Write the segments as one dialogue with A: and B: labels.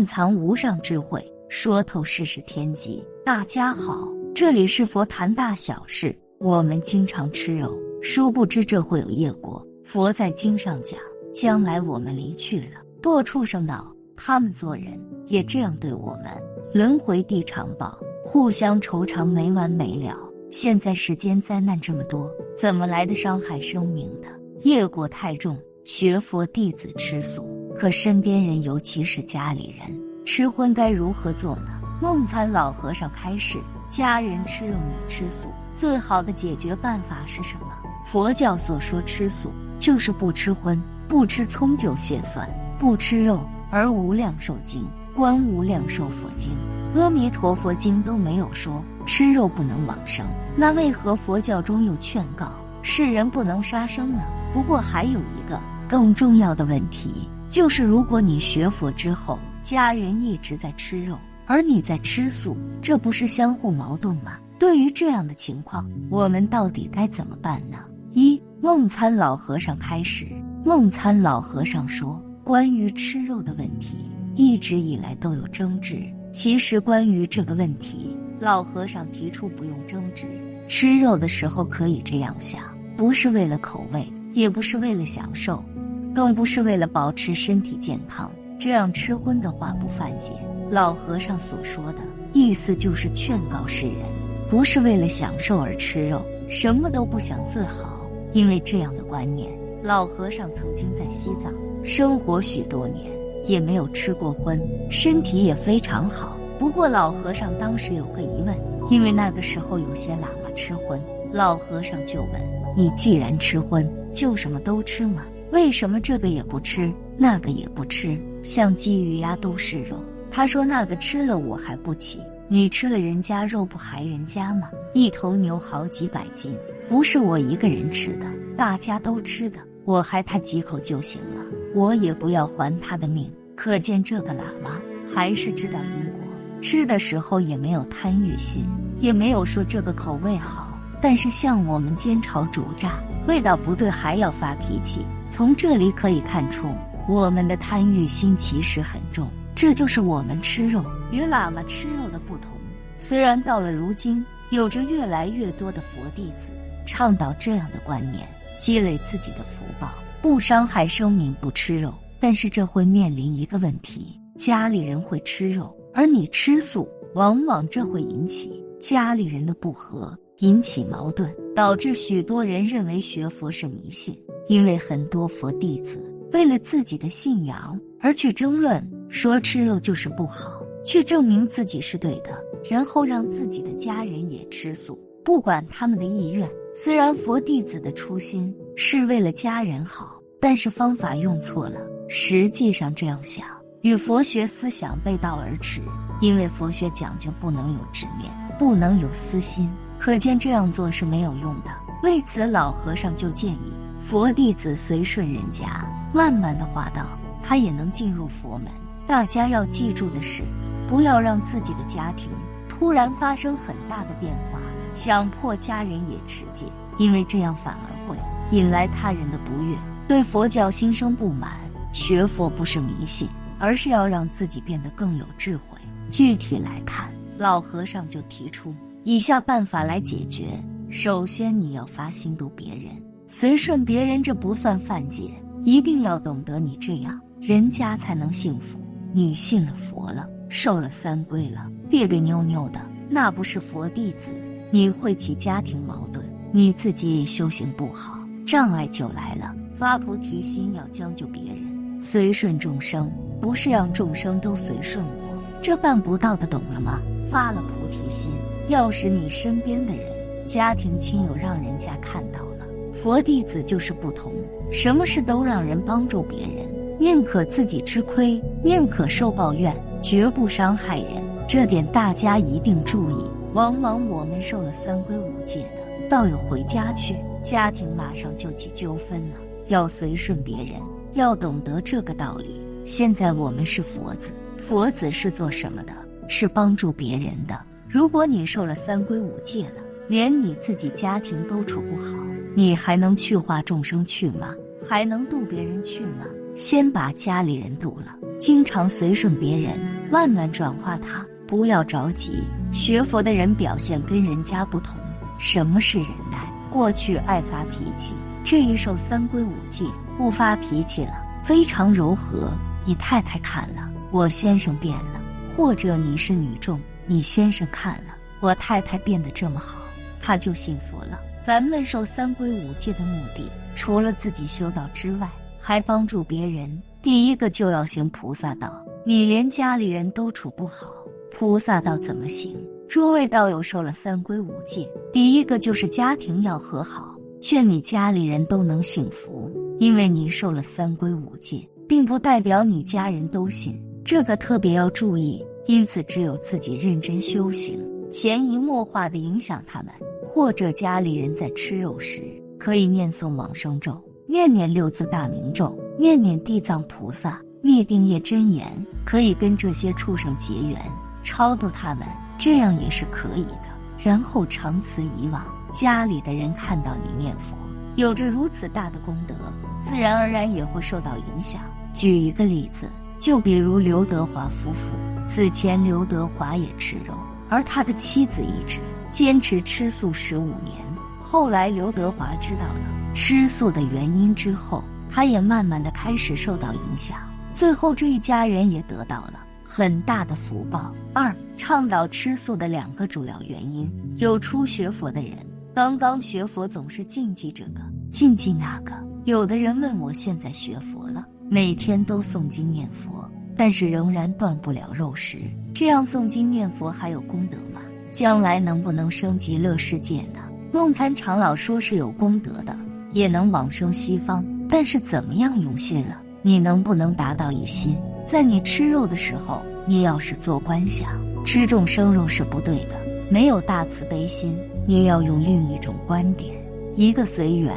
A: 蕴藏无上智慧，说透世事天机。大家好，这里是佛谈大小事。我们经常吃肉，殊不知这会有业果。佛在经上讲，将来我们离去了，堕畜生道，他们做人也这样对我们，轮回地长报，互相仇偿没完没了。现在世间灾难这么多，怎么来的伤害生命的？业果太重，学佛弟子吃素，可身边人，尤其是家里人，吃荤该如何做呢？梦参老和尚开示：家人吃肉，你吃素，最好的解决办法是什么？佛教所说吃素，就是不吃荤，不吃葱酒蟹蒜，不吃肉。而《无量寿经》《观无量寿佛经》《阿弥陀佛经》都没有说吃肉不能往生，那为何佛教中又劝告世人不能杀生呢？不过还有一个更重要的问题，就是如果你学佛之后，家人一直在吃肉，而你在吃素，这不是相互矛盾吗？对于这样的情况，我们到底该怎么办呢？一梦参老和尚开始，梦参老和尚说，关于吃肉的问题，一直以来都有争执。其实关于这个问题，老和尚提出不用争执，吃肉的时候可以这样想，不是为了口味。也不是为了享受，更不是为了保持身体健康。这样吃荤的话不犯戒。老和尚所说的意思就是劝告世人，不是为了享受而吃肉，什么都不想自豪。因为这样的观念，老和尚曾经在西藏生活许多年，也没有吃过荤，身体也非常好。不过老和尚当时有个疑问，因为那个时候有些喇嘛吃荤，老和尚就问：“你既然吃荤？”就什么都吃吗？为什么这个也不吃，那个也不吃？像鸡鱼鸭都是肉。他说那个吃了我还不起，你吃了人家肉不害人家吗？一头牛好几百斤，不是我一个人吃的，大家都吃的，我害他几口就行了，我也不要还他的命。可见这个喇嘛还是知道因果，吃的时候也没有贪欲心，也没有说这个口味好。但是像我们煎炒煮炸。味道不对还要发脾气，从这里可以看出我们的贪欲心其实很重。这就是我们吃肉与喇嘛吃肉的不同。虽然到了如今，有着越来越多的佛弟子倡导这样的观念，积累自己的福报，不伤害生命，不吃肉，但是这会面临一个问题：家里人会吃肉，而你吃素，往往这会引起家里人的不和。引起矛盾，导致许多人认为学佛是迷信。因为很多佛弟子为了自己的信仰而去争论，说吃肉就是不好，去证明自己是对的，然后让自己的家人也吃素，不管他们的意愿。虽然佛弟子的初心是为了家人好，但是方法用错了。实际上这样想，与佛学思想背道而驰。因为佛学讲究不能有执念，不能有私心。可见这样做是没有用的。为此，老和尚就建议佛弟子随顺人家，慢慢的化道，他也能进入佛门。大家要记住的是，不要让自己的家庭突然发生很大的变化，强迫家人也持戒，因为这样反而会引来他人的不悦，对佛教心生不满。学佛不是迷信，而是要让自己变得更有智慧。具体来看，老和尚就提出。以下办法来解决：首先，你要发心度别人，随顺别人，这不算犯戒。一定要懂得，你这样人家才能幸福。你信了佛了，受了三皈了，别别扭扭的，那不是佛弟子，你会起家庭矛盾，你自己也修行不好，障碍就来了。发菩提心要将就别人，随顺众生，不是让众生都随顺我，这办不到的，懂了吗？发了菩提心。要使你身边的人、家庭亲友让人家看到，佛弟子就是不同，什么事都让人帮助别人，宁可自己吃亏，宁可受抱怨，绝不伤害人。这点大家一定注意。往往我们受了三规五戒的，倒有回家去，家庭马上就起纠纷了。要随顺别人，要懂得这个道理。现在我们是佛子，佛子是做什么的？是帮助别人的。如果你受了三规五戒了，连你自己家庭都处不好，你还能去化众生去吗？还能渡别人去吗？先把家里人渡了，经常随顺别人，慢慢转化他。不要着急，学佛的人表现跟人家不同。什么是忍耐？过去爱发脾气，这一受三规五戒，不发脾气了，非常柔和。你太太看了，我先生变了；或者你是女众，你先生看了，我太太变得这么好，他就信佛了。咱们受三规五戒的目的，除了自己修道之外，还帮助别人。第一个就要行菩萨道。你连家里人都处不好，菩萨道怎么行？诸位道友受了三规五戒，第一个就是家庭要和好，劝你家里人都能幸福。因为你受了三规五戒，并不代表你家人都信，这个特别要注意。因此，只有自己认真修行，潜移默化的影响他们。或者家里人在吃肉时，可以念诵往生咒，念念六字大明咒，念念地藏菩萨。灭定业真言可以跟这些畜生结缘，超度他们，这样也是可以的。然后长此以往，家里的人看到你念佛，有着如此大的功德，自然而然也会受到影响。举一个例子，就比如刘德华夫妇，此前刘德华也吃肉，而他的妻子一直坚持吃素十五年。后来刘德华知道了吃素的原因之后，他也慢慢的开始受到影响。最后，这一家人也得到了很大的福报。二，倡导吃素的两个主要原因：有初学佛的人，刚刚学佛总是禁忌这个，禁忌那个。有的人问我，现在学佛了，每天都诵经念佛，但是仍然断不了肉食，这样诵经念佛还有功德吗？将来能不能升级乐世界呢？梦参长老说是有功德的，也能往生西方，但是怎么样用心了？你能不能达到一心？在你吃肉的时候，你要是做观想，吃众生肉是不对的，没有大慈悲心。你要用另一种观点，一个随缘，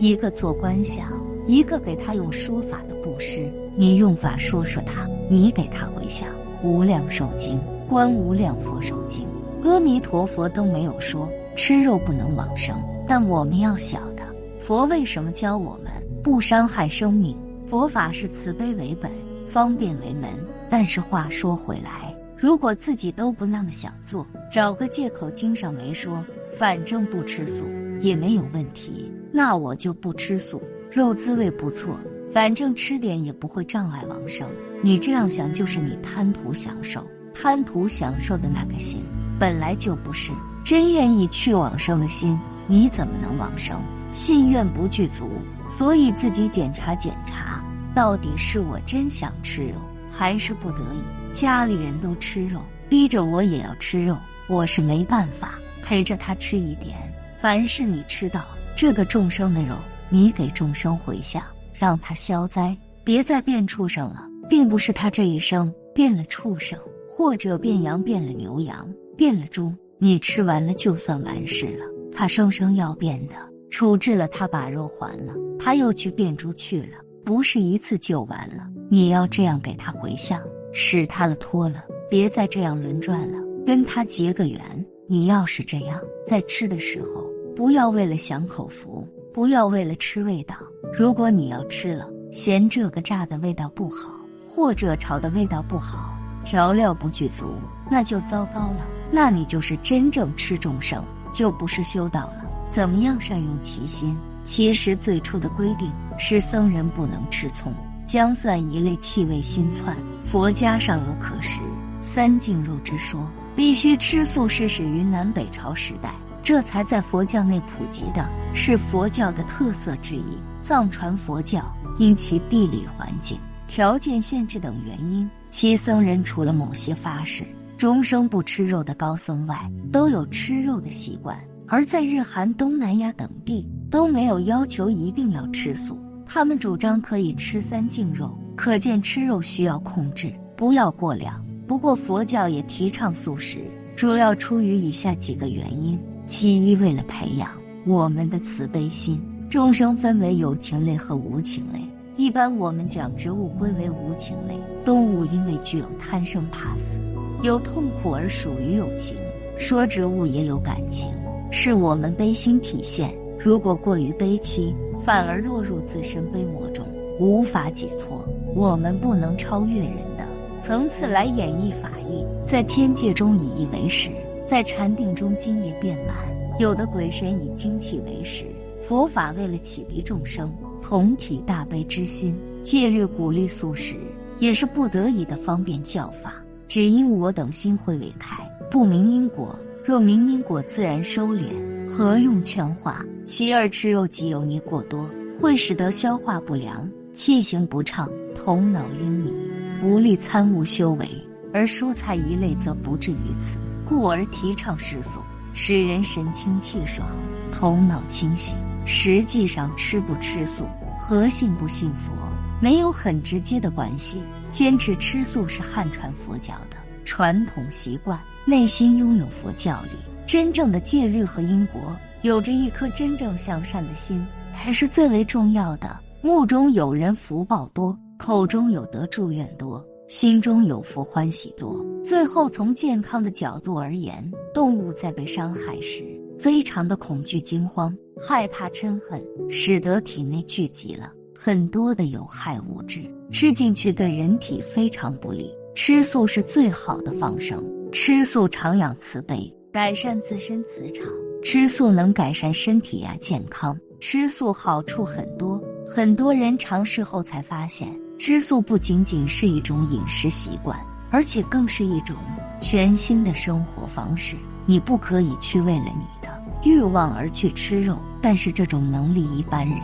A: 一个做观想，一个给他用说法的布施。你用法说说他，你给他回向。无量寿经、观无量佛寿经、阿弥陀佛都没有说吃肉不能往生，但我们要晓得，佛为什么教我们不伤害生命？佛法是慈悲为本，方便为门。但是话说回来，如果自己都不那么想做，找个借口，经上没说，反正不吃素也没有问题，那我就不吃素，肉滋味不错，反正吃点也不会障碍往生。你这样想，就是你贪图享受，贪图享受的那个心，本来就不是真愿意去往生的心，你怎么能往生？信愿不具足，所以自己检查检查。到底是我真想吃肉，还是不得已？家里人都吃肉，逼着我也要吃肉，我是没办法陪着他吃一点。凡是你吃到这个众生的肉，你给众生回向，让他消灾，别再变畜生了。并不是他这一生变了畜生，或者变羊变了牛羊，变了猪，你吃完了就算完事了。他生生要变的，处置了他把肉还了，他又去变猪去了。不是一次就完了，你要这样给他回向，使他了脱了，别再这样轮转了，跟他结个缘。你要是这样，在吃的时候，不要为了享口福，不要为了吃味道。如果你要吃了，嫌这个炸的味道不好，或者炒的味道不好，调料不具足，那就糟糕了。那你就是真正吃众生，就不是修道了。怎么样善用其心？其实最初的规定是僧人不能吃葱、姜蒜一类气味辛窜。佛家尚有可食三净肉之说，必须吃素是始于南北朝时代，这才在佛教内普及的，是佛教的特色之一。藏传佛教因其地理环境、条件限制等原因，其僧人除了某些发誓终生不吃肉的高僧外，都有吃肉的习惯。而在日韩、东南亚等地都没有要求一定要吃素，他们主张可以吃三净肉，可见吃肉需要控制，不要过量。不过佛教也提倡素食，主要出于以下几个原因：其一，为了培养我们的慈悲心。众生分为有情类和无情类，一般我们将植物归为无情类。动物因为具有贪生怕死、有痛苦而属于有情，说植物也有感情。是我们悲心体现。如果过于悲戚，反而落入自身悲魔中。无法解脱。我们不能超越人的层次来演绎法义，在天界中以意为食，在禅定中精液变满。有的鬼神以精气为食。佛法为了启迪众生同体大悲之心，戒律鼓励素食，也是不得已的方便教法。只因我等心会未开，不明因果。若明因果，自然收敛，何用劝化？其二，吃肉即油腻过多，会使得消化不良、气行不畅、头脑晕迷，不利参悟修为；而蔬菜一类则不至于此，故而提倡食素，使人神清气爽、头脑清醒。实际上，吃不吃素和信不信佛没有很直接的关系。坚持吃素是汉传佛教的传统习惯。内心拥有佛教里真正的戒律和因果，有着一颗真正向善的心，才是最为重要的。目中有人福报多，口中有德祝愿多，心中有福欢喜多。最后，从健康的角度而言，动物在被伤害时，非常的恐惧、惊慌、害怕、嗔恨，使得体内聚集了很多的有害物质，吃进去对人体非常不利。吃素是最好的放生。吃素常养慈悲，改善自身磁场。吃素能改善身体呀健康。吃素好处很多，很多人尝试后才发现，吃素不仅仅是一种饮食习惯，而且更是一种全新的生活方式。你不可以去为了你的欲望而去吃肉，但是这种能力一般人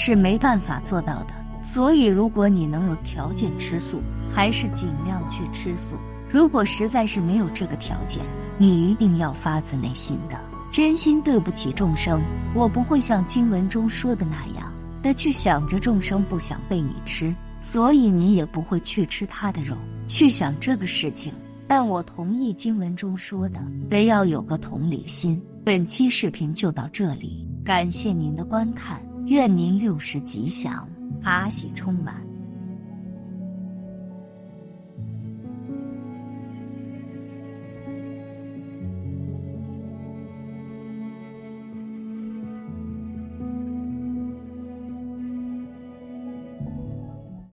A: 是没办法做到的。所以，如果你能有条件吃素，还是尽量去吃素。如果实在是没有这个条件，你一定要发自内心的、真心对不起众生。我不会像经文中说的那样的去想着众生不想被你吃，所以你也不会去吃他的肉，去想这个事情。但我同意经文中说的，得要有个同理心。本期视频就到这里，感谢您的观看，愿您六时吉祥，法喜充满。